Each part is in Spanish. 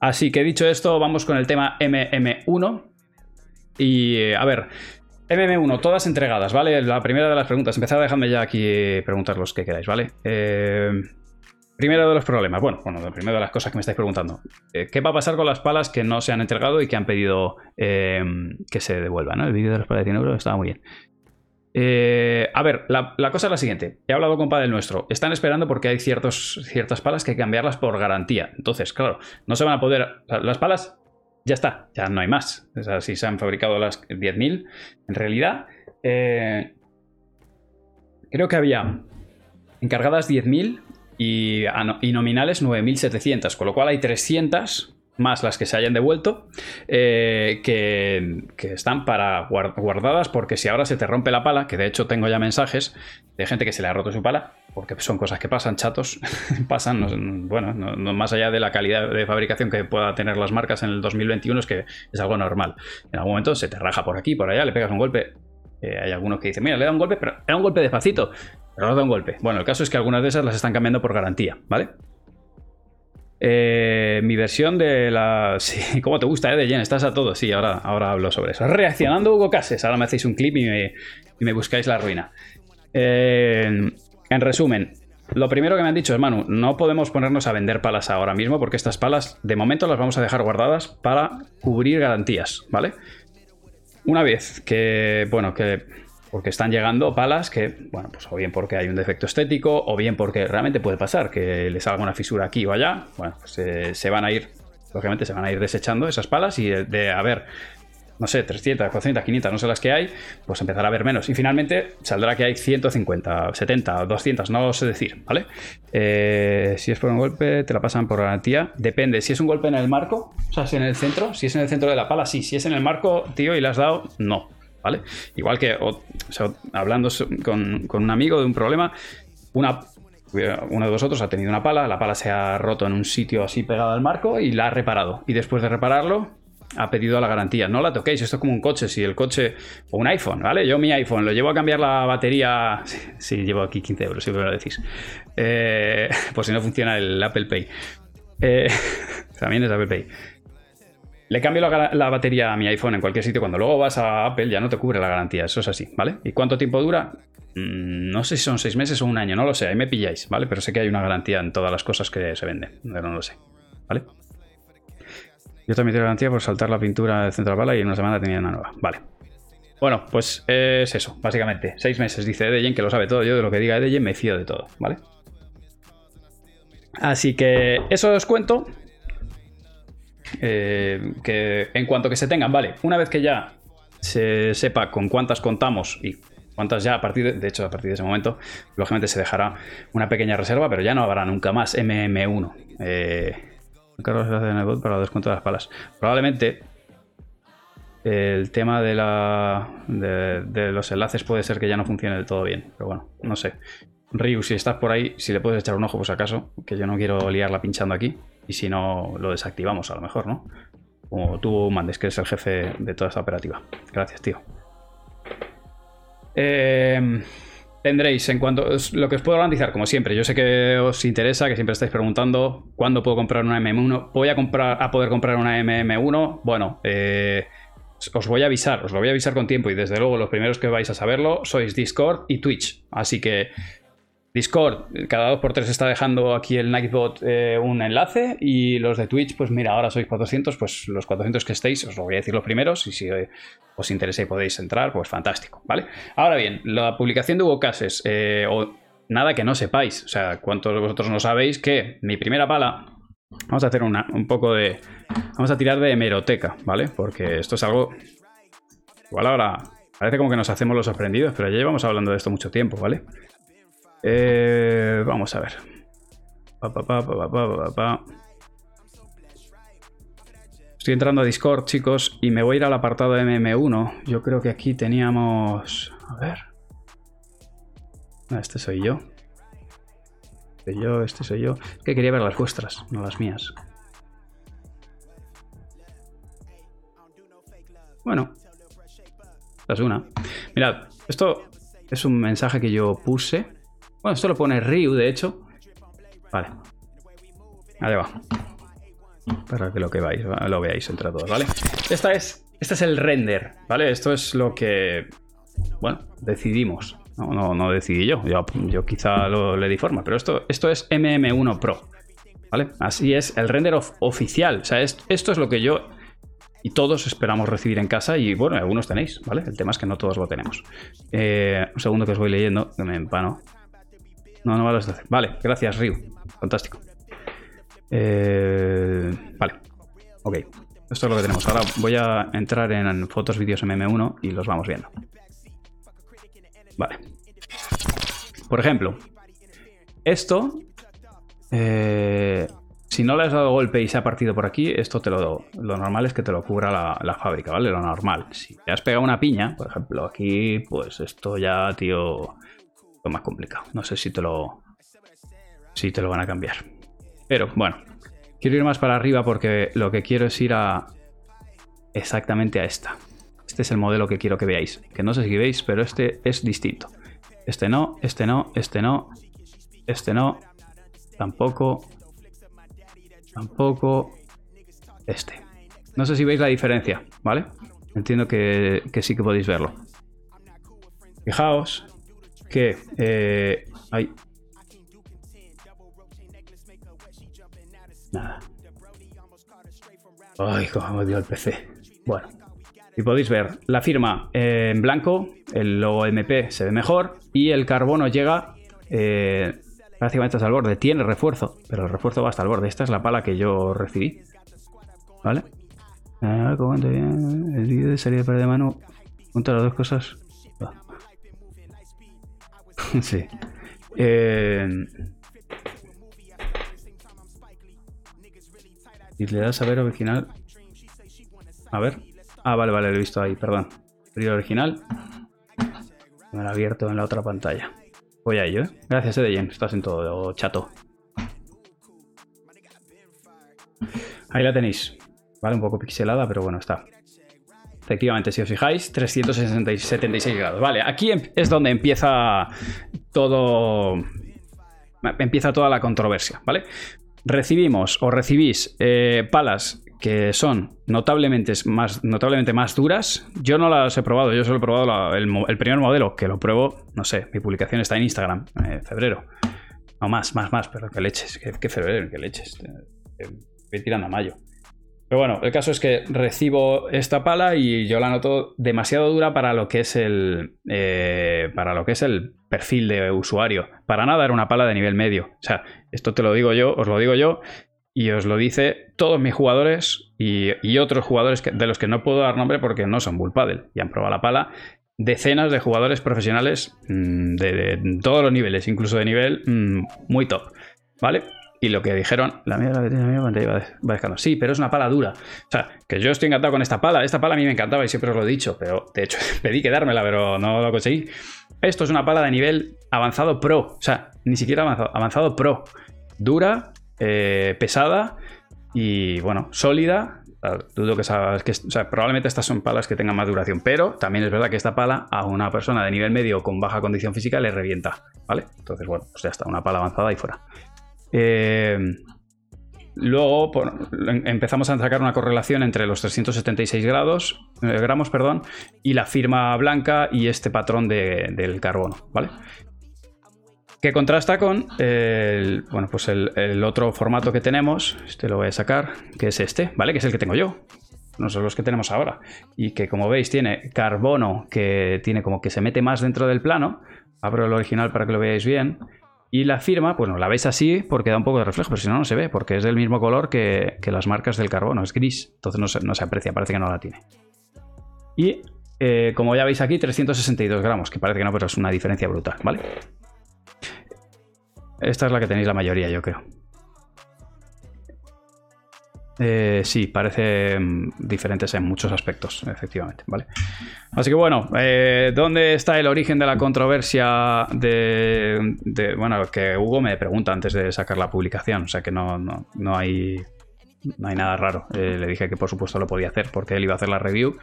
Así que dicho esto, vamos con el tema MM1. Y eh, a ver, MM1, todas entregadas, ¿vale? La primera de las preguntas. Empezad a dejarme ya aquí preguntar los que queráis, ¿vale? Eh, primero de los problemas. Bueno, bueno, primero de las cosas que me estáis preguntando. Eh, ¿Qué va a pasar con las palas que no se han entregado y que han pedido que se devuelvan? El vídeo de los palas de 100 euros estaba muy bien. A ver, la, cosa es la siguiente. He hablado con Padel Nuestro. Están esperando porque hay ciertos, ciertas palas que hay que cambiarlas por garantía. Entonces, claro, no se van a poder. Las palas ya está, ya no hay más. O sea, si se han fabricado las 10.000, en realidad, eh, creo que había encargadas 10.000 y, y, nominales 9.700, con lo cual hay 300 más las que se hayan devuelto, eh, que, están para guardadas porque si ahora se te rompe la pala, que de hecho tengo ya mensajes de gente que se le ha roto su pala, porque son cosas que pasan, chatos, pasan, bueno, no, más allá de la calidad de fabricación que pueda tener las marcas en el 2021, es que es algo normal. En algún momento se te raja por aquí, por allá, le pegas un golpe. Eh, hay algunos que dicen, mira, le da un golpe, pero le da un golpe despacito, pero no da un golpe. Bueno, el caso es que algunas de esas las están cambiando por garantía, ¿vale? Eh, mi versión de la. Sí, ¿Cómo te gusta, eh, de Jen? Estás a todo. Sí, ahora, ahora hablo sobre eso. Reaccionando Hugo Cases. Ahora me hacéis un clip y me, buscáis la ruina. Eh, en resumen, lo primero que me han dicho es, Manu, no podemos ponernos a vender palas ahora mismo porque estas palas, de momento, las vamos a dejar guardadas para cubrir garantías, ¿vale? Una vez que, bueno, que porque están llegando palas que, bueno, pues o bien porque hay un defecto estético, o bien porque realmente puede pasar que les salga una fisura aquí o allá. Bueno, pues eh, se van a ir, lógicamente se van a ir desechando esas palas y de, haber, no sé, 300, 400, 500, no sé las que hay, pues empezará a haber menos. Y finalmente saldrá que hay 150, 70, 200, no lo sé decir, ¿vale? Eh, si es por un golpe, te la pasan por garantía. Depende, si es un golpe en el marco, o sea, si en el centro, si es en el centro de la pala, sí. Si es en el marco, tío, y le has dado, no. ¿Vale? Igual que hablando con, un amigo de un problema, una, uno de vosotros ha tenido una pala, la pala se ha roto en un sitio así pegado al marco y la ha reparado. Y después de repararlo, ha pedido la garantía. No la toquéis, esto es como un coche. Si el coche, o un iPhone, ¿vale? Yo mi iPhone lo llevo a cambiar la batería. Sí, llevo aquí 15 euros, si me lo decís. Eh, por si no funciona el Apple Pay. Eh, también es Apple Pay. Le cambio la, batería a mi iPhone en cualquier sitio. Cuando luego vas a Apple ya no te cubre la garantía. Eso es así, ¿vale? ¿Y cuánto tiempo dura? Mm, no sé si son seis meses o un año, no lo sé. Ahí me pilláis, ¿vale? Pero sé que hay una garantía en todas las cosas que se venden. Pero no lo sé, ¿vale? Yo también tengo garantía por saltar la pintura de centro de bala y en una semana tenía una nueva. Vale. Bueno, pues es eso, básicamente. Seis meses, dice Edeyen, que lo sabe todo. Yo de lo que diga Edeyen me fío de todo, ¿vale? Así que eso os cuento. Eh, que en cuanto que se tengan, vale, una vez que ya se sepa con cuántas contamos y cuántas ya a partir de, de hecho a partir de ese momento lógicamente se dejará una pequeña reserva pero ya no habrá nunca más MM1 eh, Carlos bot para descuento de las palas. Probablemente el tema de, la, de, los enlaces puede ser que ya no funcione del todo bien pero bueno, no sé. Ryu, si estás por ahí, si le puedes echar un ojo, por acaso, que yo no quiero liarla pinchando aquí. Y si no, lo desactivamos a lo mejor, ¿no? Como tú mandes, que eres el jefe de toda esta operativa. Gracias, tío. Em, tendréis, en cuanto lo que os puedo garantizar, como siempre, yo sé que os interesa, que siempre estáis preguntando cuándo puedo comprar una MM1. ¿Voy a, comprar, a poder comprar una MM1? Bueno, eh, os voy a avisar, os lo voy a avisar con tiempo y desde luego los primeros que vais a saberlo sois Discord y Twitch. Así que Discord, cada dos por tres está dejando aquí el Nightbot eh, un enlace y los de Twitch, pues mira, ahora sois 400, pues los 400 que estéis, os lo voy a decir los primeros y si eh, os interesa y podéis entrar, pues fantástico, ¿vale? Ahora bien, la publicación de Hugo Cases, eh, o nada que no sepáis, o sea, cuántos de vosotros no sabéis que mi primera pala, vamos a hacer un poco de, vamos a tirar de hemeroteca, ¿vale? Porque esto es algo, igual ahora parece como que nos hacemos los sorprendidos, pero ya llevamos hablando de esto mucho tiempo, ¿vale? Eh, vamos a ver. Estoy entrando a Discord, chicos, y me voy a ir al apartado MM1. Yo creo que aquí teníamos... A ver. Este soy yo. Este soy yo, este soy yo. Es que quería ver las vuestras, no las mías. Bueno. Esta es una. Mirad, esto es un mensaje que yo puse bueno, esto lo pone Ryu, de hecho. Vale. Ahí va. para que lo, que lo veáis entre todos, ¿vale? Esta es, este es el render, ¿vale? Esto es lo que, bueno, decidimos. No, no, decidí yo. yo, quizá lo, le di forma, pero esto, esto es MM1 Pro, ¿vale? Así es el render oficial. O sea, esto es lo que yo y todos esperamos recibir en casa y bueno, algunos tenéis, ¿vale? El tema es que no todos lo tenemos. Eh, un segundo que os voy leyendo, que me empano. No, no vale hacer. Vale, gracias, Ryu. Fantástico. Eh, vale. Ok. Esto es lo que tenemos. Ahora voy a entrar en fotos, vídeos MM1 y los vamos viendo. Vale. Por ejemplo, esto eh, si no le has dado golpe y se ha partido por aquí, esto te lo Lo normal es que te lo cubra la, fábrica, ¿vale? Lo normal. Si te has pegado una piña, por ejemplo, aquí, pues esto ya, tío, es más complicado. No sé si te lo. Si te lo van a cambiar. Pero bueno, quiero ir más para arriba porque lo que quiero es ir a. Exactamente a esta. Este es el modelo que quiero que veáis. Que no sé si veis, pero este es distinto. Este no, este no, este no, este no, tampoco, Tampoco este. No sé si veis la diferencia, ¿vale? Entiendo que, sí que podéis verlo. Fijaos que eh, hay... Nada. Ay, cómo me dio el PC. Bueno. Y podéis ver la firma en blanco, el logo MP se ve mejor y el carbono llega eh, prácticamente hasta el borde. Tiene refuerzo, pero el refuerzo va hasta el borde. Esta es la pala que yo recibí. ¿Vale? El vídeo de salida de mano junto las dos cosas. sí. Eh... Y le das a ver original. A ver. Ah, vale, vale, lo he visto ahí, perdón. Vídeo original. Me lo he abierto en la otra pantalla. Voy a ello, ¿eh? Gracias, Edeyen. Estás en todo, chato. Ahí la tenéis. Vale, un poco pixelada, pero bueno, está. Efectivamente, si os fijáis, 376 grados. Vale, aquí em, es donde empieza todo... Empieza toda la controversia, ¿vale? Recibimos o recibís eh, palas que son notablemente más, notablemente más duras. Yo no las he probado, yo solo he probado el, primer modelo, que lo pruebo, no sé, mi publicación está en Instagram, en eh, febrero. No, más, más, más, pero que leches, que, febrero, que leches. Eh, voy tirando a mayo. Pero bueno, el caso es que recibo esta pala y yo la noto demasiado dura para lo que es el. Eh, para lo que es el perfil de usuario. Para nada era una pala de nivel medio. O sea, esto te lo digo yo, os lo digo yo, y os lo dice todos mis jugadores y, otros jugadores de los que no puedo dar nombre porque no son Bull Paddle y han probado la pala. Decenas de jugadores profesionales mm, de, todos los niveles, incluso de nivel mm, muy top. ¿Vale? Y lo que dijeron, la mía, la mía pantalla va, dejando. Sí, pero es una pala dura. O sea, que yo estoy encantado con esta pala. Esta pala a mí me encantaba y siempre os lo he dicho, pero de hecho pedí quedármela, pero no lo conseguí. Esto es una pala de nivel avanzado pro. O sea, ni siquiera avanzado, avanzado pro. Dura, eh, pesada y, bueno, sólida. Dudo que, sabes que o sea, probablemente estas son palas que tengan más duración, pero también es verdad que esta pala a una persona de nivel medio con baja condición física le revienta, ¿vale? Entonces, bueno, pues ya está, una pala avanzada y fuera. Eh, luego empezamos a sacar una correlación entre los 376 grados, eh, gramos perdón, y la firma blanca y este patrón del carbono, ¿vale? que contrasta con el, bueno, pues el, otro formato que tenemos, este lo voy a sacar, que es este, ¿vale? Que es el que tengo yo. No son los que tenemos ahora. Y que como veis tiene carbono que tiene como que se mete más dentro del plano. Abro el original para que lo veáis bien. Y la firma, bueno, la veis así porque da un poco de reflejo, pero si no, no se ve, porque es del mismo color que, las marcas del carbono, es gris. Entonces no se, no se aprecia, parece que no la tiene. Y eh, como ya veis aquí, 362 gramos, que parece que no, pero es una diferencia brutal, ¿vale? Esta es la que tenéis la mayoría, yo creo. Eh, sí, parecen diferentes en muchos aspectos, efectivamente, ¿vale? Así que bueno, eh, ¿dónde está el origen de la controversia de, Bueno, que Hugo me pregunta antes de sacar la publicación, o sea que no, no, hay, no hay nada raro. Eh, le dije que por supuesto lo podía hacer porque él iba a hacer la review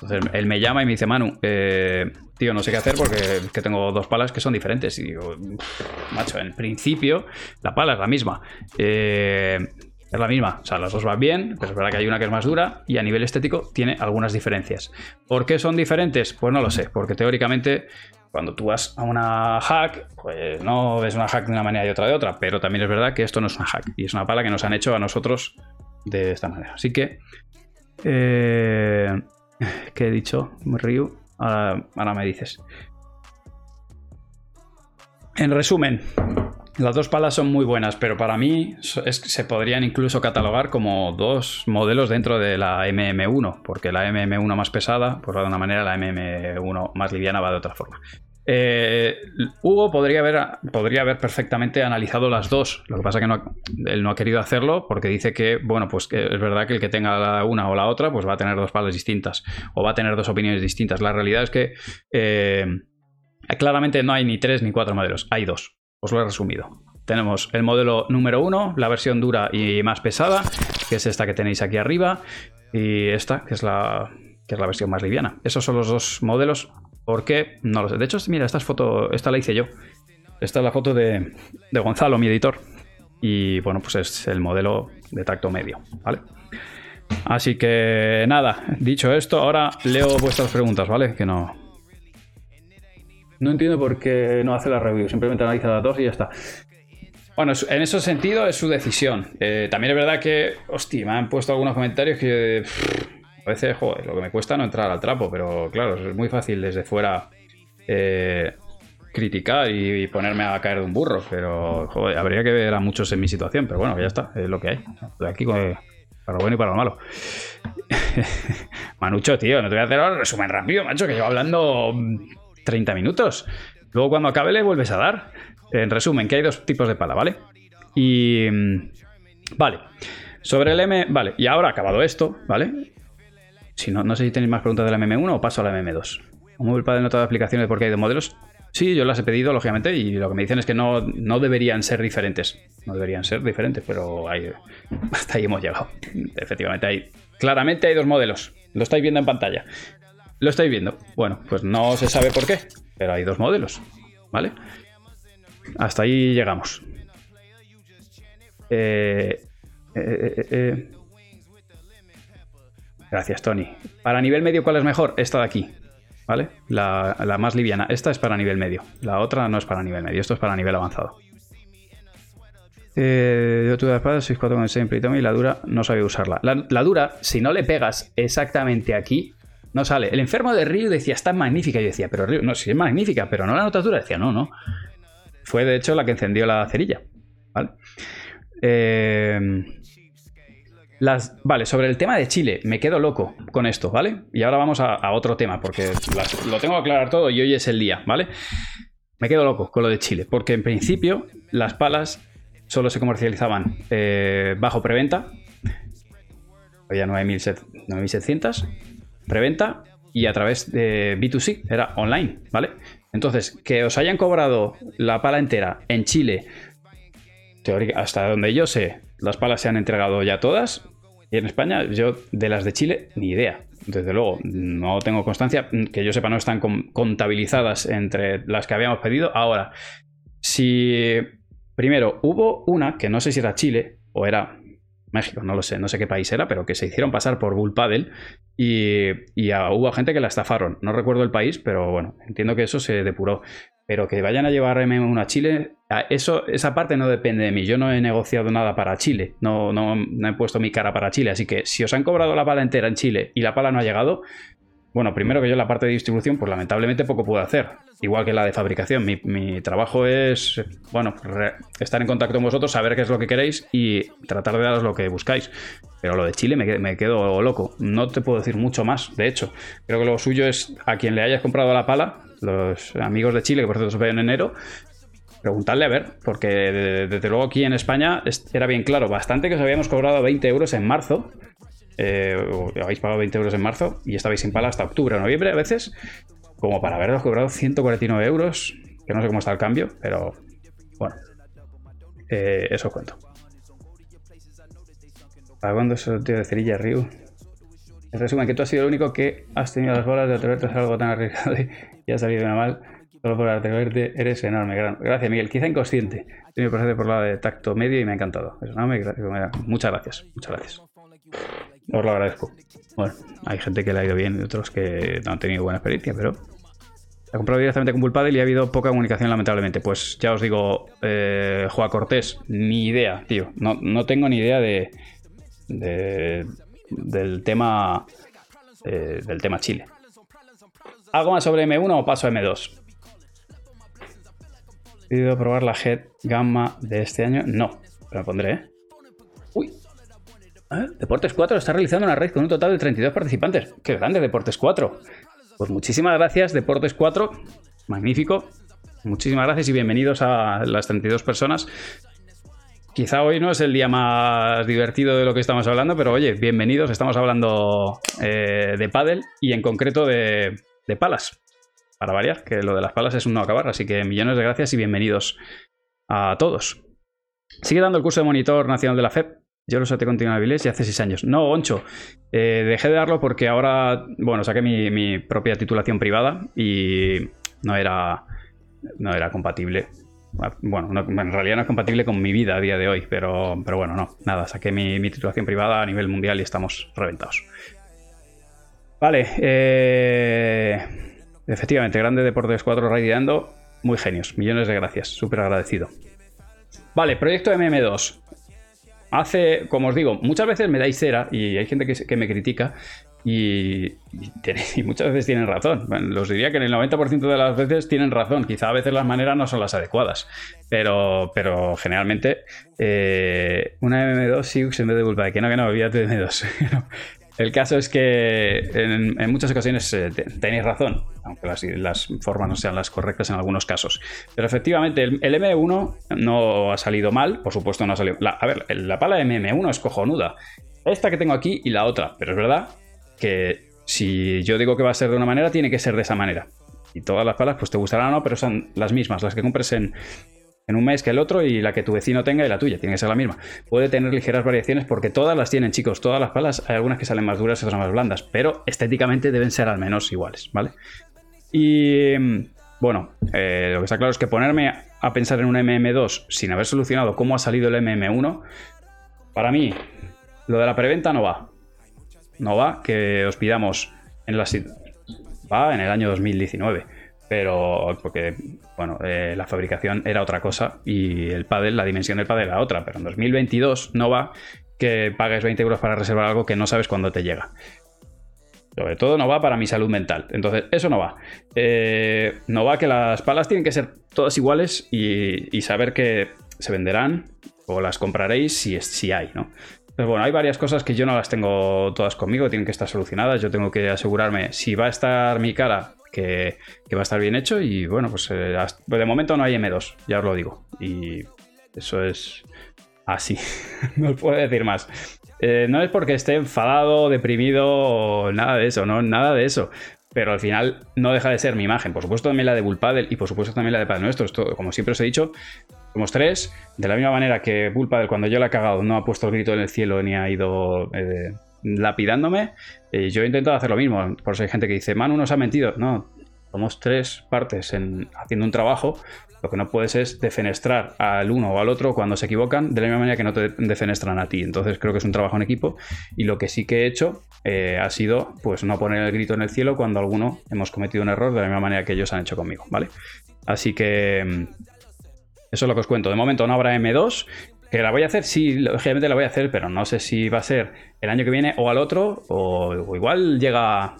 entonces él me llama y me dice, Manu, eh, tío, no sé qué hacer porque tengo dos palas que son diferentes. Y digo, macho, en principio la pala es la misma. Eh, Es la misma, o sea, las dos van bien, pero es verdad que hay una que es más dura y a nivel estético tiene algunas diferencias. ¿Por qué son diferentes? Pues no lo sé, porque teóricamente cuando tú vas a una hack, pues no ves una hack de una manera y otra de otra, pero también es verdad que esto no es una hack y es una pala que nos han hecho a nosotros de esta manera. Así que, eh, ¿qué he dicho? Ryu, ahora me dices. En resumen, las dos palas son muy buenas, pero para mí se podrían incluso catalogar como dos modelos dentro de la MM1, porque la MM1 más pesada, por de una manera, la MM1 más liviana va de otra forma. Eh, Hugo podría haber, podría haber perfectamente analizado las dos. Lo que pasa es que él no ha querido hacerlo porque dice que, bueno, pues es verdad que el que tenga la una o la otra, pues va a tener dos palas distintas o va a tener dos opiniones distintas. La realidad es que eh, claramente no hay ni tres ni cuatro modelos, hay dos. Os lo he resumido. Tenemos el modelo número uno, la versión dura y más pesada, que es esta que tenéis aquí arriba, y esta, que es la, que es la versión más liviana. Esos son los dos modelos. ¿Por qué? No lo sé. De hecho, mira, esta foto, esta la hice yo. Esta es la foto de, de Gonzalo, mi editor. Y bueno, pues es el modelo de tacto medio, ¿vale? Así que nada, dicho esto, ahora leo vuestras preguntas, ¿vale? Que no, no entiendo por qué no hace la review, simplemente analiza las dos y ya está. Bueno, en ese sentido es su decisión. Eh, también es verdad que, hostia, me han puesto algunos comentarios que a veces, joder, lo que me cuesta no entrar al trapo, pero claro, es muy fácil desde fuera eh, criticar y, ponerme a caer de un burro, pero joder, habría que ver a muchos en mi situación, pero bueno, ya está, es lo que hay. De aquí para lo bueno y para lo malo. Manucho, tío, no te voy a hacer ahora resumen rápido, macho, que llevo hablando 30 minutos. Luego cuando acabe le vuelves a dar. En resumen, que hay dos tipos de pala, ¿vale? Y... Mm, vale. Sobre el M... Vale, y ahora acabado esto, ¿vale? Si no, no sé si tenéis más preguntas del MM1 o paso a la MM2. ¿Cómo el padre nota de aplicaciones de por qué hay dos modelos? Sí, yo las he pedido, lógicamente, y lo que me dicen es que no, no deberían ser diferentes. No deberían ser diferentes, pero hay, hasta ahí hemos llegado. Efectivamente, hay, claramente hay dos modelos. Lo estáis viendo en pantalla. Lo estáis viendo. Bueno, pues no se sabe por qué, pero hay dos modelos, ¿vale? Hasta ahí llegamos. Eh, eh, eh, Gracias, Tony. Para nivel medio, ¿cuál es mejor? Esta de aquí, ¿vale? La, más liviana. Esta es para nivel medio. La otra no es para nivel medio. Esto es para nivel avanzado. yo tuve la espada 6-4 con el y la dura no sabía usarla. la, dura, si no le pegas exactamente aquí, no sale. El enfermo de Ryu decía, está magnífica. Y yo decía, pero Ryu, no, si es magnífica, pero no la notatura. Decía, no, no. Fue de hecho la que encendió la cerilla. ¿Vale? Eh, las, vale, sobre el tema de Chile, me quedo loco con esto, ¿vale? Y ahora vamos a, otro tema, porque lo tengo que aclarar todo y hoy es el día, ¿vale? Me quedo loco con lo de Chile, porque en principio las palas solo se comercializaban eh, bajo preventa, había 9.700, preventa y a través de B2C, era online, ¿vale? Entonces, que os hayan cobrado la pala entera en Chile, hasta donde yo sé, las palas se han entregado ya todas. Y en España, yo de las de Chile, ni idea. Desde luego, no tengo constancia, que yo sepa, no están contabilizadas entre las que habíamos pedido. Ahora, si primero hubo una, que no sé si era Chile o era México, no lo sé, no sé qué país era, pero que se hicieron pasar por Bull Paddle y, hubo gente que la estafaron. No recuerdo el país, pero bueno, entiendo que eso se depuró. Pero que vayan a llevar M1 a Chile, eso, esa parte no depende de mí. Yo no he negociado nada para Chile, no, no, no he puesto mi cara para Chile. Así que si os han cobrado la pala entera en Chile y la pala no ha llegado, bueno, primero que yo la parte de distribución, pues lamentablemente poco puedo hacer. Igual que la de fabricación. Mi, trabajo es, bueno, estar en contacto con vosotros, saber qué es lo que queréis y tratar de daros lo que buscáis. Pero lo de Chile me, quedo loco. No te puedo decir mucho más, de hecho. Creo que lo suyo es a quien le hayas comprado la pala, los amigos de Chile, que por cierto se ve en enero, preguntarle a ver, porque desde luego aquí en España era bien claro, bastante que os habíamos cobrado 20 euros en marzo eh, habéis pagado 20 euros en marzo y estabais sin pala hasta octubre o noviembre a veces, como para haberos cobrado 149 euros, que no sé cómo está el cambio, pero bueno, eh, eso cuento. ¿Para cuándo es el tío de cerilla Ryu? En resumen, que tú has sido el único que has tenido las bolas de atreverte a hacer algo tan arriesgado y ha salido mal. Solo por arte verde eres enorme. Gracias, Miguel. Quizá inconsciente. Me parece por la de tacto medio y me ha encantado. Muchas gracias. Muchas gracias. Os lo agradezco. Bueno, hay gente que le ha ido bien y otros que no han tenido buena experiencia, pero he comprado directamente con Bullpadel y ha habido poca comunicación, lamentablemente. Pues ya os digo, eh, Juan Cortés, ni idea, tío. No, tengo ni idea de, del tema eh, del tema Chile. ¿Algo más sobre M1 o paso a M2? ¿He probar la Head Gamma de este año? No, pero pondré. ¿eh? ¿Eh? Deportes 4 está realizando una red con un total de 32 participantes. ¡Qué grande, Deportes 4! Pues muchísimas gracias, Deportes 4. Magnífico. Muchísimas gracias y bienvenidos a las 32 personas. Quizá hoy no es el día más divertido de lo que estamos hablando, pero oye, bienvenidos. Estamos hablando eh, de pádel y en concreto de, de palas. Para variar, que lo de las palas es un no acabar. Así que millones de gracias y bienvenidos a todos. Sigue dando el curso de monitor nacional de la FEP. Yo lo saqué con Vilés y hace seis años. No, Oncho. Eh, dejé de darlo porque ahora, bueno, saqué mi, propia titulación privada y no era, no era compatible. Bueno, en realidad no es compatible con mi vida a día de hoy, pero, pero bueno, no. Nada, saqué mi, mi titulación privada a nivel mundial y estamos reventados. Vale, eh, efectivamente, Grande Deportes 4 raideando, muy genios, millones de gracias, súper agradecido. Vale, proyecto MM2. Hace, como os digo, muchas veces me dais cera y hay gente que, me critica y, muchas veces tienen razón. los diría que en el 90% de las veces tienen razón. Quizá a veces las maneras no son las adecuadas, pero, pero generalmente eh, una MM2 sí en vez de Que no, que no, olvídate de M2. El caso es que en, muchas ocasiones eh, tenéis razón, aunque las, formas no sean las correctas en algunos casos. Pero efectivamente, el, M1 no ha salido mal, por supuesto no ha salido... a ver, la pala MM1 es cojonuda. Esta que tengo aquí y la otra, pero es verdad que si yo digo que va a ser de una manera, tiene que ser de esa manera. Y todas las palas, pues te gustarán o no, pero son las mismas, las que compres en, en un mes que el otro y la que tu vecino tenga y la tuya, tiene que ser la misma. Puede tener ligeras variaciones porque todas las tienen, chicos, todas las palas, hay algunas que salen más duras otras más blandas, pero estéticamente deben ser al menos iguales, ¿vale? Y bueno, eh, lo que está claro es que ponerme a pensar en un MM2 sin haber solucionado cómo ha salido el MM1, para mí, lo de la preventa no va. No va que os pidamos en la... Va en el año 2019 pero porque bueno, eh, la fabricación era otra cosa y el paddle, la dimensión del paddle era otra, pero en 2022 no va que pagues 20 euros para reservar algo que no sabes cuándo te llega. Sobre todo no va para mi salud mental. Entonces, eso no va. Eh, no va que las palas tienen que ser todas iguales y, saber que se venderán o las compraréis si, si hay, ¿no? Pero bueno, hay varias cosas que yo no las tengo todas conmigo, tienen que estar solucionadas. Yo tengo que asegurarme si va a estar mi cara que, va a estar bien hecho y bueno, pues, eh, de momento no hay M2, ya os lo digo. Y eso es así, no os puedo decir más. Eh, no es porque esté enfadado, deprimido o nada de eso, no, nada de eso. Pero al final no deja de ser mi imagen. Por supuesto también la de Bullpadel y por supuesto también la de Padre Nuestro. Esto, como siempre os he dicho, somos tres. De la misma manera que Bullpadel cuando yo la he cagado no ha puesto el grito en el cielo ni ha ido... Eh, lapidándome, eh, yo he intentado hacer lo mismo. Por eso hay gente que dice, Manu nos ha mentido. No, somos tres partes en, haciendo un trabajo. Lo que no puedes es defenestrar al uno o al otro cuando se equivocan, de la misma manera que no te defenestran a ti. Entonces creo que es un trabajo en equipo. Y lo que sí que he hecho eh, ha sido pues no poner el grito en el cielo cuando alguno hemos cometido un error de la misma manera que ellos han hecho conmigo, ¿vale? Así que mm, eso es lo que os cuento. De momento no habrá M2 ¿Que la voy a hacer? Sí, lógicamente la voy a hacer, pero no sé si va a ser el año que viene o al otro, o, igual llega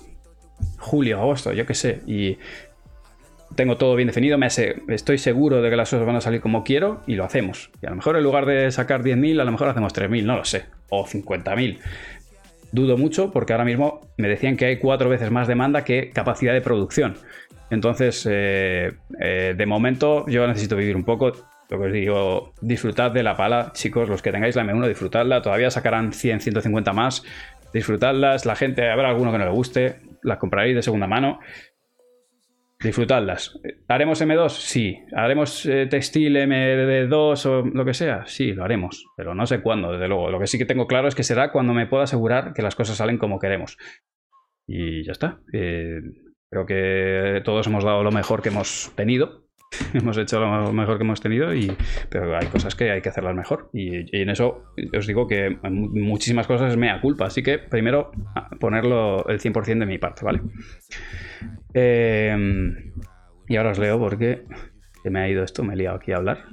julio, agosto, yo qué sé, y tengo todo bien definido, me estoy seguro de que las cosas van a salir como quiero y lo hacemos. Y a lo mejor en lugar de sacar 10.000, a lo mejor hacemos 3.000, no lo sé, o 50.000. Dudo mucho porque ahora mismo me decían que hay cuatro veces más demanda que capacidad de producción. Entonces, eh, eh, de momento yo necesito vivir un poco lo que os digo, disfrutad de la pala, chicos, los que tengáis la M1, disfrutadla, todavía sacarán 100, 150 más, disfrutadlas, la gente, habrá alguno que no le guste, las compraréis de segunda mano, disfrutadlas. ¿Haremos M2? Sí. ¿Haremos eh, textil MD2 o lo que sea? Sí, lo haremos, pero no sé cuándo, desde luego. Lo que sí que tengo claro es que será cuando me pueda asegurar que las cosas salen como queremos. Y ya está. Eh, Creo que todos hemos dado lo mejor que hemos tenido. hemos hecho lo mejor que hemos tenido, y, pero hay cosas que hay que hacerlas mejor. Y, en eso os digo que muchísimas cosas es mea culpa. Así que primero ponerlo el 100% de mi parte, ¿vale? Em, y ahora os leo porque me ha ido esto, me he liado aquí a hablar.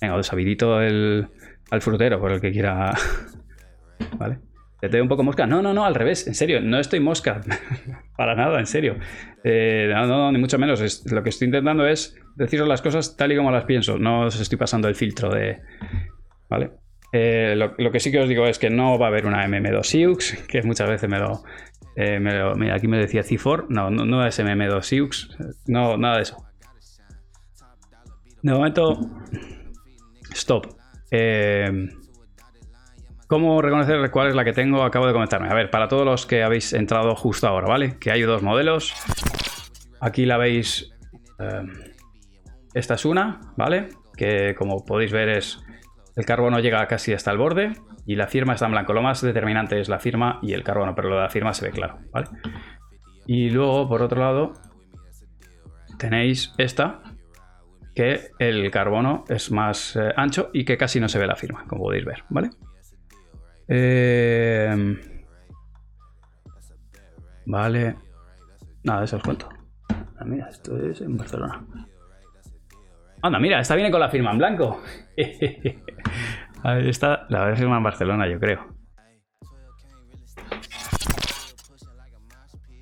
Venga, os sabidito el, al frutero por el que quiera. ¿Vale? ¿Te doy un poco mosca? No, no, no, al revés, en serio, no estoy mosca. Para nada, en serio. Eh, no, no, ni mucho menos. lo que estoy intentando es deciros las cosas tal y como las pienso. No os estoy pasando el filtro de. ¿Vale? Eh, lo, que sí que os digo es que no va a haber una MM2 Siux, que muchas veces me lo. Eh, mira, aquí me decía C4. No, no, no es MM2 Siux. No, nada de eso. De momento. Stop. Eh, ¿Cómo reconocer cuál es la que tengo? Acabo de comentarme. A ver, para todos los que habéis entrado justo ahora, ¿vale? Que hay dos modelos. Aquí la veis. Eh, esta es una, ¿vale? Que como podéis ver es. El carbono llega casi hasta el borde y la firma está en blanco. Lo más determinante es la firma y el carbono, pero lo de la firma se ve claro, ¿vale? Y luego, por otro lado, tenéis esta, que el carbono es más eh, ancho y que casi no se ve la firma, como podéis ver, ¿vale? Eh, vale. Nada, eso os cuento. Ah, mira, esto es en Barcelona. Anda, mira, esta viene con la firma en blanco. esta la voy a firma en Barcelona, yo creo.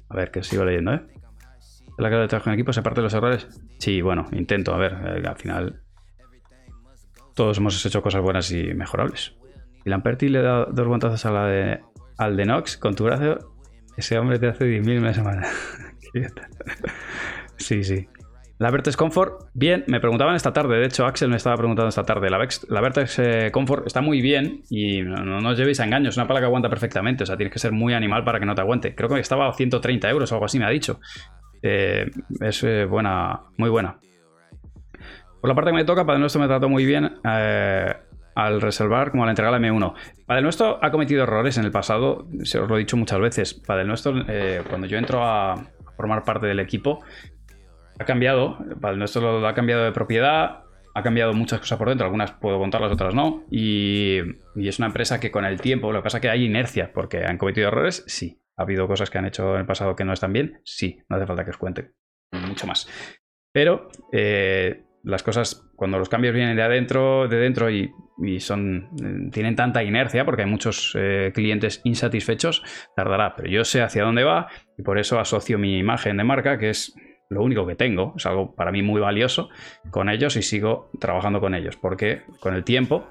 A ver, que sigo leyendo, ¿eh? La cara de trabajo en equipo se parte de los errores. Sí, bueno, intento. A ver, eh, al final todos hemos hecho cosas buenas y mejorables. Y Lamperti le da dos guantazos a la de, al de Nox con tu brazo. Ese hombre te hace 10.000 una semana. sí, sí. La Vertex Comfort, bien, me preguntaban esta tarde, de hecho Axel me estaba preguntando esta tarde, la, la Vertex eh, Comfort está muy bien y no, no, os llevéis a engaños, es una pala que aguanta perfectamente, o sea, tienes que ser muy animal para que no te aguante. Creo que estaba a 130 euros o algo así, me ha dicho. Eh, es eh, buena, muy buena. Por la parte que me toca, Padre Nuestro me trató muy bien al reservar como al entregar la M1. Padre Nuestro ha cometido errores en el pasado, se os lo he dicho muchas veces. Padre Nuestro, cuando yo entro a formar parte del equipo, ha cambiado. Padre Nuestro lo ha cambiado de propiedad, ha cambiado muchas cosas por dentro, algunas puedo contarlas, otras no. Y, y, es una empresa que con el tiempo, lo que pasa es que hay inercia, porque han cometido errores, sí. ¿Ha habido cosas que han hecho en el pasado que no están bien? Sí, no hace falta que os cuente mucho más. Pero eh, las cosas, cuando los cambios vienen de adentro, de dentro y, son, eh, tienen tanta inercia, porque hay muchos eh, clientes insatisfechos, tardará. Pero yo sé hacia dónde va y por eso asocio mi imagen de marca, que es lo único que tengo, es algo para mí muy valioso con ellos y sigo trabajando con ellos, porque con el tiempo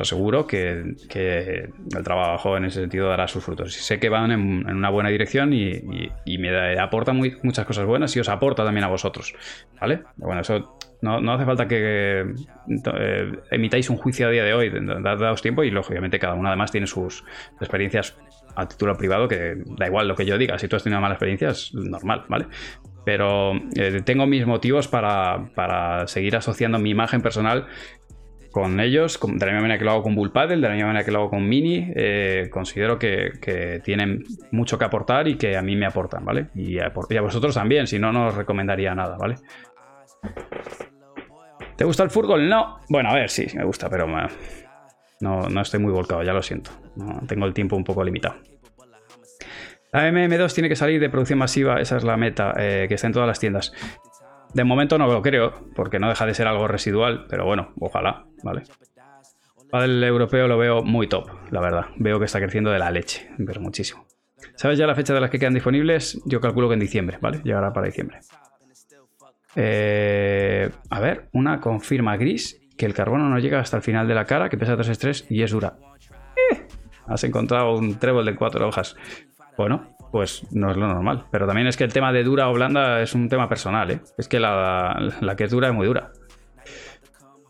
aseguro que, el trabajo en ese sentido dará sus frutos. Sé que van en, una buena dirección y, me aporta muchas cosas buenas y os aporta también a vosotros. ¿Vale? Bueno, eso no, hace falta que eh, emitáis un juicio a día de hoy, daos tiempo y lógicamente cada uno además tiene sus experiencias a título privado, que da igual lo que yo diga, si tú has tenido una mala experiencia es normal, ¿vale? Pero eh, tengo mis motivos para, para, seguir asociando mi imagen personal con ellos, de la misma manera que lo hago con Bullpaddle, de la misma manera que lo hago con Mini, eh, considero que, tienen mucho que aportar y que a mí me aportan, ¿vale? Y a, vosotros también, si no, no os recomendaría nada, ¿vale? ¿Te gusta el fútbol? No. Bueno, a ver, sí, me gusta, pero no, no, estoy muy volcado, ya lo siento. tengo el tiempo un poco limitado. La MM2 tiene que salir de producción masiva, esa es la meta, eh, que está en todas las tiendas. De momento no lo creo, porque no deja de ser algo residual, pero bueno, ojalá, ¿vale? el europeo lo veo muy top, la verdad. Veo que está creciendo de la leche, pero muchísimo. ¿Sabes ya la fecha de las que quedan disponibles? Yo calculo que en diciembre, ¿vale? Llegará para diciembre. Eh, a ver, una confirma gris que el carbono no llega hasta el final de la cara, que pesa 3 estrés y es dura. Eh, has encontrado un trébol de cuatro hojas. Bueno, pues no es lo normal. Pero también es que el tema de dura o blanda es un tema personal, ¿eh? Es que la, que es dura es muy dura.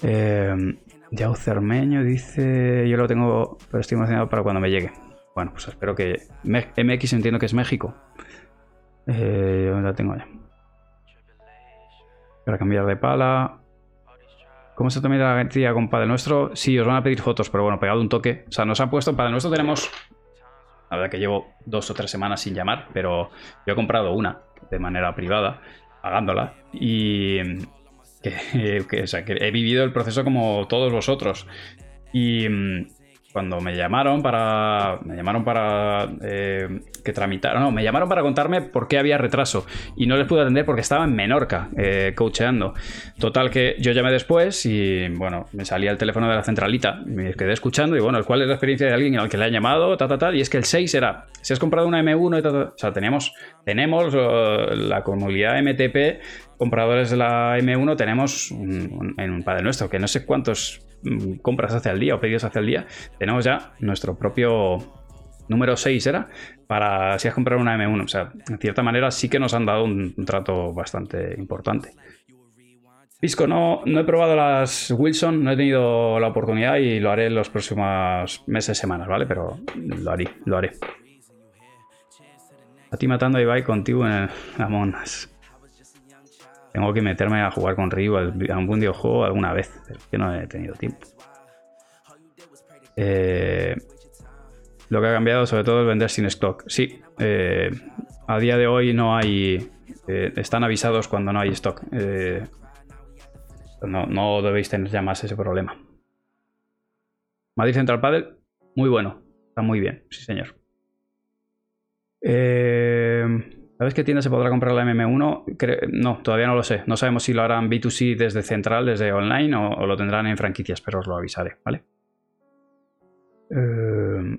Eh, Yao Cermeño dice: Yo lo tengo, pero estoy emocionado para cuando me llegue. Bueno, pues espero que. MX entiendo que es México. Eh, yo la tengo ya. Para cambiar de pala. ¿Cómo se toma la garantía con Padre Nuestro? Sí, os van a pedir fotos, pero bueno, pegado un toque. O sea, nos han puesto. Padre Nuestro tenemos La verdad que llevo dos o tres semanas sin llamar, pero yo he comprado una de manera privada, pagándola, y que, que he vivido el proceso como todos vosotros. Y cuando me llamaron para. Me llamaron para eh, que tramitaron. No, me llamaron para contarme por qué había retraso. Y no les pude atender porque estaba en Menorca, eh, coacheando. Total, que yo llamé después y bueno, me salía el teléfono de la centralita. Me quedé escuchando y bueno, ¿cuál es la experiencia de alguien al que le ha llamado? Ta, ta, ta, y es que el 6 era. Si has comprado una M1 y ta, O sea, teníamos, tenemos la comunidad MTP, compradores de la M1, tenemos en un padre nuestro, que no sé cuántos Mm, compras hacia el día o pedidos hacia el día, tenemos ya nuestro propio número 6 era, para si has comprado una M1. O sea, en cierta manera sí que nos han dado un, trato bastante importante. Pisco, no, no he probado las Wilson, no he tenido la oportunidad y lo haré en los próximos meses, semanas, ¿vale? Pero lo haré, lo haré. A ti matando a Ibai contigo en el Among tengo que meterme a jugar con Ryu algún videojuego alguna vez, que no he tenido tiempo. Eh, lo que ha cambiado sobre todo es vender sin stock. Sí, eh, a día de hoy no hay... Eh, están avisados cuando no hay stock. no, no, debéis tener ya más ese problema. Madrid Central Paddle, muy bueno. Está muy bien, sí señor. Eh... ¿Sabes qué tienda se podrá comprar la MM1? no, todavía no lo sé. No sabemos si lo harán B2C desde central, desde online, o, lo tendrán en franquicias, pero os lo avisaré, ¿vale? Eh,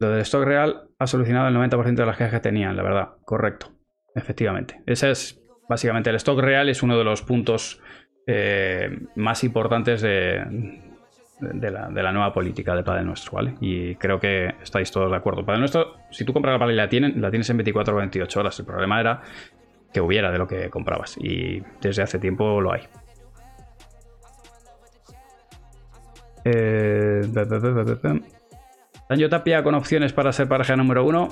lo del stock real ha solucionado el 90% de las quejas que tenían, la verdad. Correcto. Efectivamente. Ese es básicamente el stock real, es uno de los puntos eh, más importantes de, de la, nueva política de Padre Nuestro, ¿vale? Y creo que estáis todos de acuerdo. Padre Nuestro, si tú compras la pala y la, tienen, la tienes en 24 o 28 horas. El problema era que hubiera de lo que comprabas. Y desde hace tiempo lo hay. Eh, Tapia con opciones para ser pareja número uno.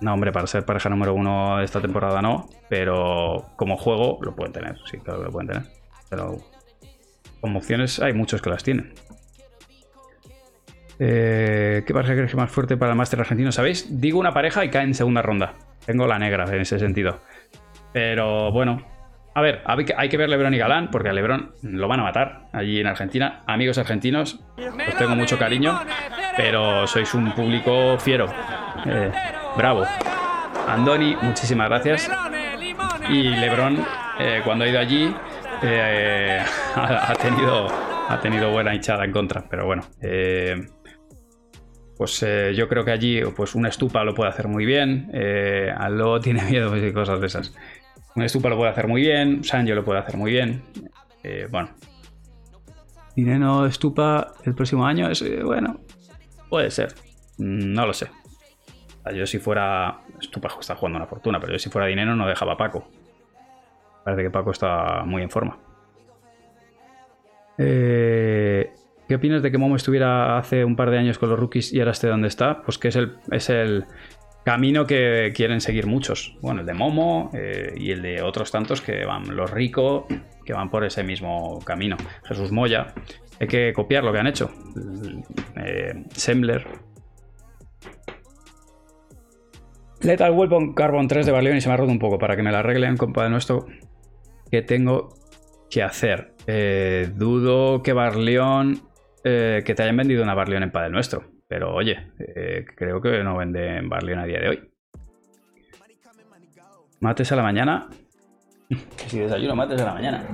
No, hombre, para ser pareja número uno esta temporada no. Pero como juego lo pueden tener. Sí, claro que lo pueden tener. Pero como opciones hay muchos que las tienen. Eh, ¿Qué pareja crees que más fuerte para el máster argentino? ¿Sabéis? Digo una pareja y cae en segunda ronda. Tengo la negra en ese sentido. Pero bueno. A ver, hay que ver Lebron y Galán, porque a Lebron lo van a matar allí en Argentina. Amigos argentinos, os tengo mucho cariño, pero sois un público fiero. Eh, bravo. Andoni, muchísimas gracias. Y Lebron, eh, cuando ha ido allí, ha, tenido, ha tenido buena hinchada en contra. Pero bueno, pues eh, yo creo que allí pues una estupa lo puede hacer muy bien, eh, Allo tiene miedo y cosas de esas. Una estupa lo puede hacer muy bien, Sanjo lo puede hacer muy bien. Eh, bueno. Dinero estupa el próximo año es eh, bueno, puede ser, no lo sé. Yo si fuera estupa está jugando una fortuna, pero yo si fuera dinero no dejaba a Paco. Parece que Paco está muy en forma. Eh, ¿Qué opinas de que Momo estuviera hace un par de años con los rookies y ahora esté donde está? Pues que es el, es el camino que quieren seguir muchos. Bueno, el de Momo eh, y el de otros tantos que van, los ricos, que van por ese mismo camino. Jesús Moya. Hay que copiar lo que han hecho. Eh, Sembler. Lethal Weapon Carbon 3 de Barleón y se me ha roto un poco para que me la arreglen, compadre nuestro. Que tengo que hacer. Eh, dudo que Barleón eh, que te hayan vendido una Barleon en Padel Nuestro. Pero oye, eh, creo que no venden Barleon a día de hoy. Mates a la mañana. si desayuno, mates a la mañana.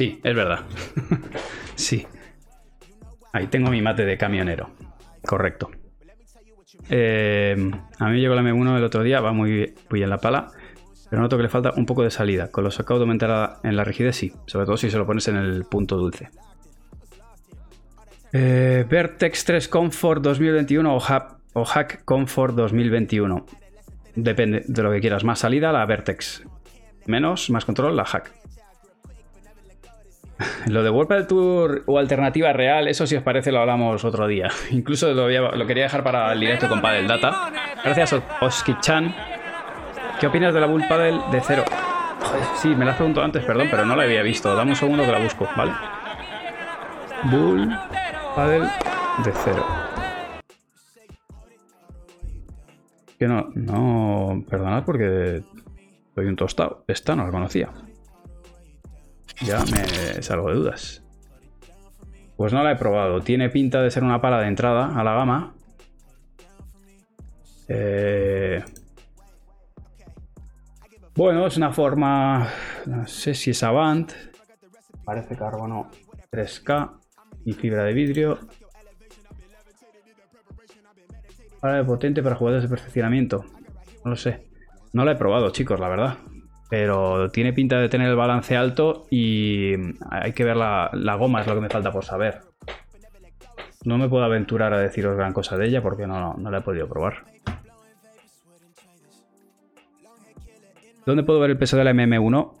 Sí, es verdad. sí. Ahí tengo mi mate de camionero. Correcto. Eh, a mí me llegó la M1 el otro día, va muy bien la pala, pero noto que le falta un poco de salida. Con los sacados aumentar en la rigidez, sí, sobre todo si se lo pones en el punto dulce. Eh, Vertex 3 Comfort 2021 o, o Hack Comfort 2021. Depende de lo que quieras. Más salida, la Vertex. Menos, más control, la Hack. Lo de World Tour o alternativa real, eso si os parece lo hablamos otro día. Incluso lo, quería dejar para el directo con Padel Data. Gracias, Oski-chan. ¿Qué opinas de la Bull Paddle de cero? sí, me la has preguntado antes, perdón, pero no la había visto. Dame un segundo que la busco, ¿vale? Bull Paddle de cero. Que no, no, perdonad porque soy un tostado. Esta no la conocía. Ya me salgo de dudas. Pues no la he probado. Tiene pinta de ser una pala de entrada a la gama. Eh, bueno, es una forma... No sé si es Avant. Parece carbono 3K y fibra de vidrio. Pala potente para jugadores de perfeccionamiento. No lo sé. No la he probado, chicos, la verdad. Pero tiene pinta de tener el balance alto y hay que ver la, goma, es lo que me falta por saber. No me puedo aventurar a deciros gran cosa de ella porque no, no la he podido probar. ¿Dónde puedo ver el peso de la MM1?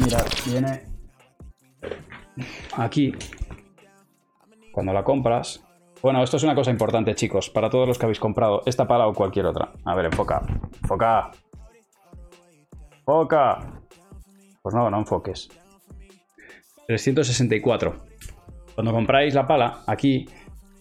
Mira, viene aquí. Cuando la compras. Bueno, esto es una cosa importante, chicos, para todos los que habéis comprado esta pala o cualquier otra. A ver, enfoca. Enfoca. ¡Foca! Pues no, no enfoques. 364. Cuando compráis la pala, aquí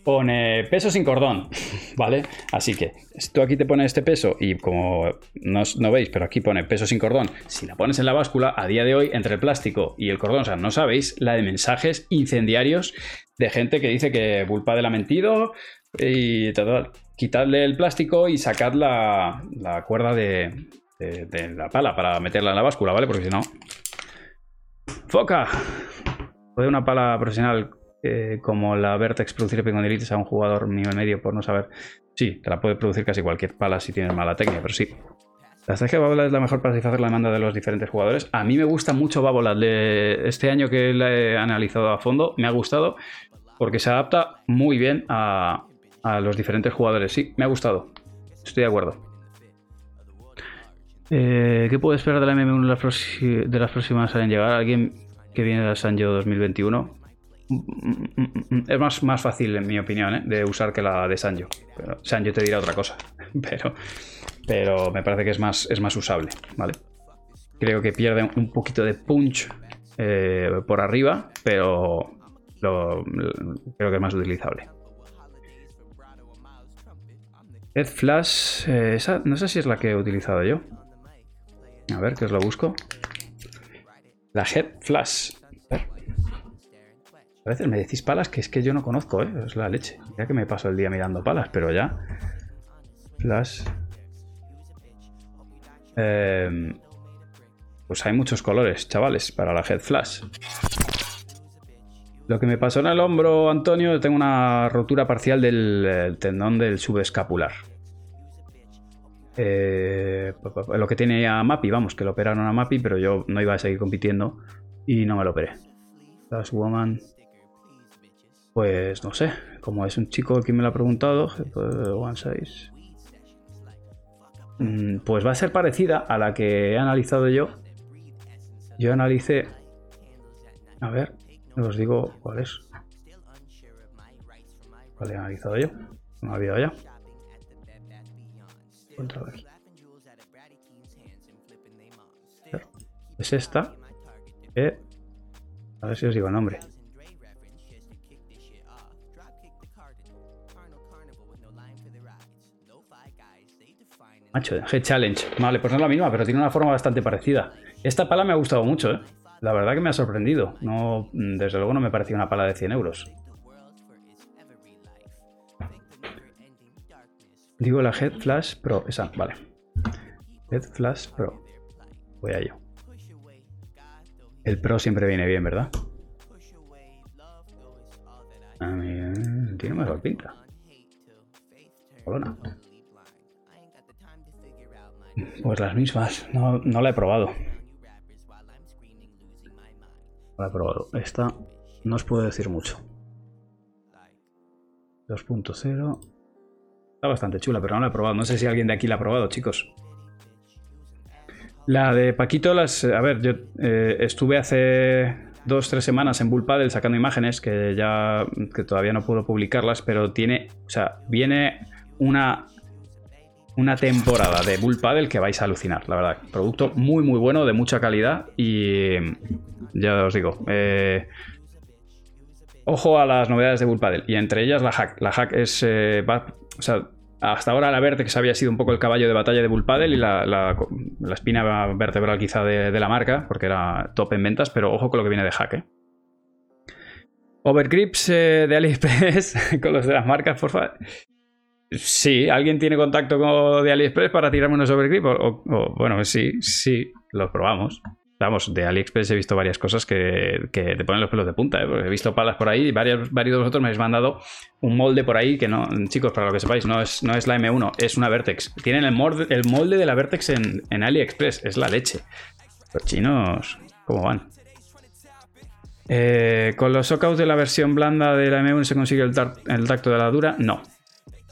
pone peso sin cordón, ¿vale? Así que si tú aquí te pones este peso y como no, veis, pero aquí pone peso sin cordón, si la pones en la báscula, a día de hoy, entre el plástico y el cordón, o sea, no sabéis la de mensajes incendiarios de gente que dice que Bulpa de la mentido y todo. Quitadle el plástico y sacad la cuerda de, de, la pala para meterla en la báscula, ¿vale? Porque si no... ¡Foca! ¿Puede una pala profesional eh, como la Vertex producir epicondilitis a un jugador nivel medio por no saber? Sí, te la puede producir casi cualquier pala si tienes mala técnica, pero sí. La estrategia Babolat es la mejor para satisfacer la demanda de los diferentes jugadores. A mí me gusta mucho Babolat. este año que la he analizado a fondo, me ha gustado porque se adapta muy bien a, a los diferentes jugadores. Sí, me ha gustado. Estoy de acuerdo. Eh, ¿Qué puedo esperar de la MM1 de las, próximas en llegar? ¿Alguien que viene de Sanjo 2021? Mm, mm, mm, es más, más fácil, en mi opinión, ¿eh? de usar que la de Sanjo. Pero Sanjo te dirá otra cosa. Pero, pero me parece que es más, es más usable, ¿vale? Creo que pierde un poquito de punch eh, por arriba, pero creo que es más utilizable. Head Flash, no sé si es la que he utilizado yo. A ver, que os lo busco. La Head Flash. A, veces me decís palas que es que yo no conozco, ¿eh? Es la leche. Ya que me paso el día mirando palas, pero ya. Flash. Em, pues hay muchos colores, chavales, para la Head Flash. Lo que me pasó en el hombro, Antonio, tengo una rotura parcial del eh, tendón del subescapular. Eh, lo que tiene a Mappy, vamos, que lo operaron a Mappy, pero yo no iba a seguir compitiendo y no me lo operé. Last Woman, pues no sé, como es un chico que me lo ha preguntado, One Size, mm, pues va a ser parecida a la que he analizado yo. Yo analicé, a ver, os digo cuál es. ¿Cuál he analizado yo? No ha habido ya. Es esta. Eh, a ver si os digo el nombre. Macho, G Challenge. Vale, pues no es la misma, pero tiene una forma bastante parecida. Esta pala me ha gustado mucho, ¿eh? La verdad que me ha sorprendido. No, desde luego no me parecía una pala de 100 euros. Digo la Head Flash Pro, esa, vale. Head Flash Pro. Voy a ello. El Pro siempre viene bien, ¿verdad? A mí, tiene mejor pinta. Pues las mismas. No, no la he probado. No la he probado. Esta no os puedo decir mucho. 2.0 bastante chula, pero no la he probado. No sé si alguien de aquí la ha probado, chicos. La de Paquito, las. A ver, yo eh, estuve hace dos, tres semanas en Bull sacando imágenes que ya. que todavía no puedo publicarlas, pero tiene. O sea, viene una una temporada de Bull Paddle que vais a alucinar, la verdad. Producto muy, muy bueno, de mucha calidad y ya os digo, eh, ojo a las novedades de Bull Paddle y entre ellas la hack. La hack es, eh, o sea, hasta ahora la Vertex había sido un poco el caballo de batalla de Bull Paddle y la, espina vertebral quizá de, la marca, porque era top en ventas, pero ojo con lo que viene de hack. ¿eh? Overgrips de AliExpress con los de las marcas, por favor. Sí, ¿alguien tiene contacto con, de AliExpress para tirarme unos overgrip? O, bueno, sí, sí, los probamos. Vamos, de AliExpress he visto varias cosas que, te ponen los pelos de punta, ¿eh? he visto palas por ahí y varios, varios de vosotros me habéis mandado un molde por ahí que no, chicos, para lo que sepáis, no es, no es la M1, es una Vertex. Tienen el molde, el molde de la Vertex en, AliExpress, es la leche. Los chinos, ¿cómo van? Eh, ¿Con los shockouts de la versión blanda de la M1 se consigue el, el tacto de la dura? No,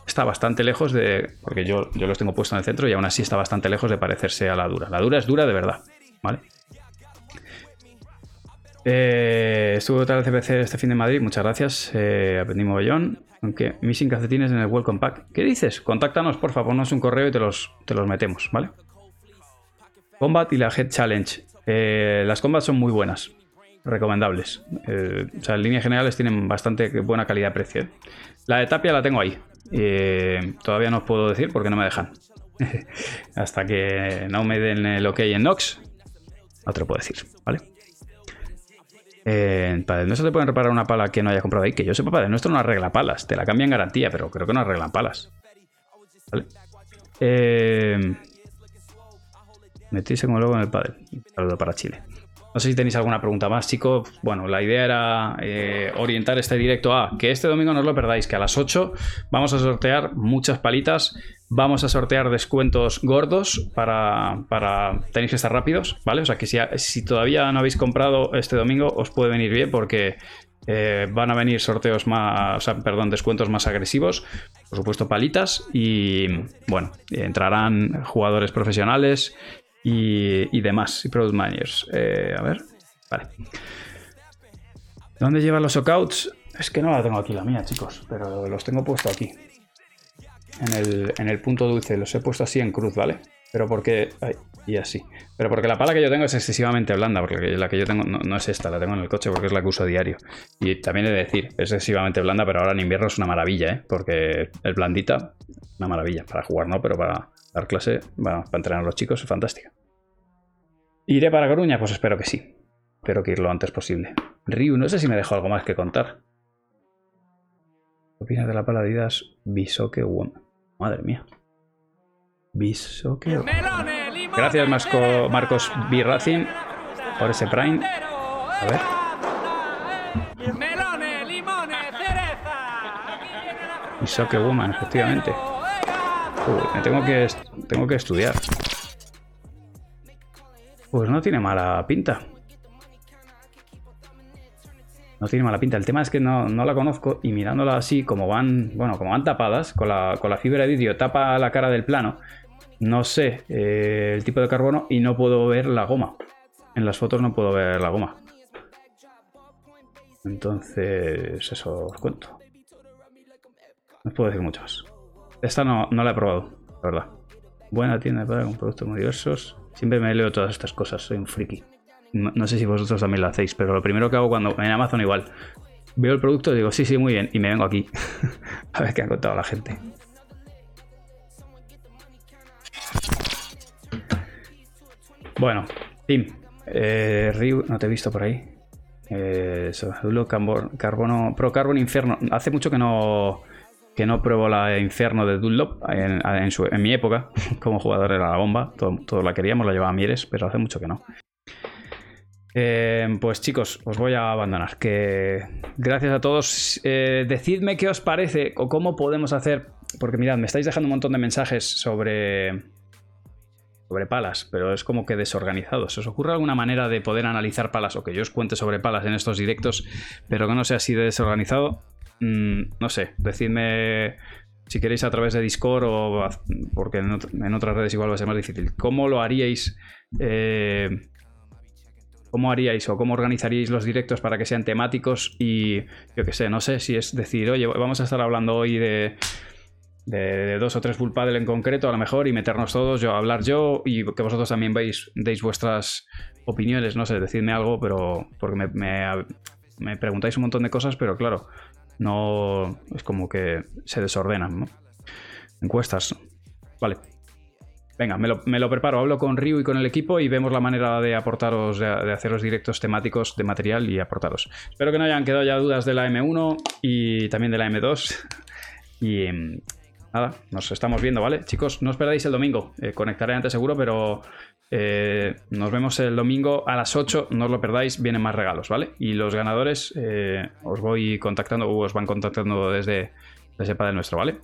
está bastante lejos de. Porque yo, yo los tengo puestos en el centro y aún así está bastante lejos de parecerse a la dura. La dura es dura de verdad, ¿vale? Eh, estuve tal CPC este fin de Madrid, muchas gracias. Eh, aprendí mogollón. Aunque missing calcetines en el Welcome Pack. ¿Qué dices? Contáctanos, por favor, ponnos un correo y te los, te los metemos, ¿vale? Combat y la Head Challenge. Eh, las combats son muy buenas. Recomendables. Eh, o sea, en líneas generales tienen bastante buena calidad-precio. La de Tapia la tengo ahí. Eh, todavía no os puedo decir porque no me dejan. Hasta que no me den el ok en Nox, no te lo puedo decir, ¿vale? Eh, Padre Nuestro te pueden reparar una pala que no haya comprado ahí. Que yo sepa, Padre Nuestro no arregla palas. Te la cambian garantía, pero creo que no arreglan palas. ¿Vale? Eh, como luego en el Padre. Saludo para Chile. No sé si tenéis alguna pregunta más, chicos. Bueno, la idea era eh, orientar este directo a que este domingo no os lo perdáis, que a las 8 vamos a sortear muchas palitas, vamos a sortear descuentos gordos para, para tenéis que estar rápidos, ¿vale? O sea que si, todavía no habéis comprado este domingo, os puede venir bien porque eh, van a venir sorteos más, o sea, perdón, descuentos más agresivos, por supuesto palitas y bueno, entrarán jugadores profesionales y, demás, y product managers. Eh, a ver, vale. ¿Dónde llevan los shockouts? Es que no la tengo aquí la mía, chicos, pero los tengo puesto aquí. En el, en el punto dulce, los he puesto así en cruz, ¿vale? Pero porque... y así. Pero porque la pala que yo tengo es excesivamente blanda, porque la que yo tengo no, es esta, la tengo en el coche porque es la que uso diario. Y también he de decir, es excesivamente blanda, pero ahora en invierno es una maravilla, ¿eh? Porque el blandita, una maravilla. Para jugar no, pero para dar clase, para entrenar a los chicos es fantástica. ¿Iré para Coruña? Pues espero que sí. Espero que ir lo antes posible. Ryu, no sé si me dejo algo más que contar. ¿Qué opinas de la pala de Adidas Bisoke Woman? Madre mía. Bisoke Gracias Marco, Marcos B. Por ese Prime. A ver. Bisoke Woman, efectivamente. Uy, me tengo que, tengo que estudiar. Pues no tiene mala pinta. No tiene mala pinta. El tema es que no, la conozco y mirándola así, como van, bueno, como van tapadas, con la, con la fibra de vidrio tapa la cara del plano, no sé eh, el tipo de carbono y no puedo ver la goma. En las fotos no puedo ver la goma. Entonces, eso os cuento. No os puedo decir mucho más. Esta no, no la he probado, la verdad. Buena tienda para con productos muy diversos. Siempre me leo todas estas cosas, soy un friki. No, sé si vosotros también lo hacéis, pero lo primero que hago cuando en Amazon igual veo el producto digo, sí, sí, muy bien, y me vengo aquí a ver qué ha contado la gente. Bueno, Tim, eh, Ryu, no te he visto por ahí. Eh, Carbono, Pro Carbon Inferno. Hace mucho que no que no pruebo la Inferno de Dunlop en, mi época, como jugador era la bomba, todos la queríamos, la llevaba Mieres, pero hace mucho que no. Eh, pues chicos, os voy a abandonar. Que gracias a todos. Eh, decidme qué os parece o cómo podemos hacer. Porque mirad, me estáis dejando un montón de mensajes sobre. sobre palas, pero es como que desorganizados. ¿Os ocurre alguna manera de poder analizar palas o que yo os cuente sobre palas en estos directos, pero que no sea así de desorganizado? Mm, no sé, decidme si queréis a través de Discord o porque en, otras redes igual va a ser más difícil. ¿Cómo lo haríais? Eh, ¿Cómo haríais o cómo organizaríais los directos para que sean temáticos? Y yo qué sé, no sé si es decir, oye, vamos a estar hablando hoy de, de, dos o tres full en concreto, a lo mejor, y meternos todos, yo hablar yo, y que vosotros también veis, deis vuestras opiniones, no sé, decidme algo, pero porque me, me, preguntáis un montón de cosas, pero claro, no es como que se desordenan, ¿no? Encuestas. Vale. Venga, me lo, preparo, hablo con Ryu y con el equipo y vemos la manera de aportaros, de, de hacer los directos temáticos de material y aportaros. Espero que no hayan quedado ya dudas de la M1 y también de la M2. Y, nada, nos estamos viendo, ¿vale? Chicos, no os perdáis el domingo. Eh, conectaré antes seguro, pero eh, nos vemos el domingo a las 8. No os lo perdáis, vienen más regalos, ¿vale? Y los ganadores eh, os voy contactando, o os van contactando desde, desde Padre Nuestro, ¿vale?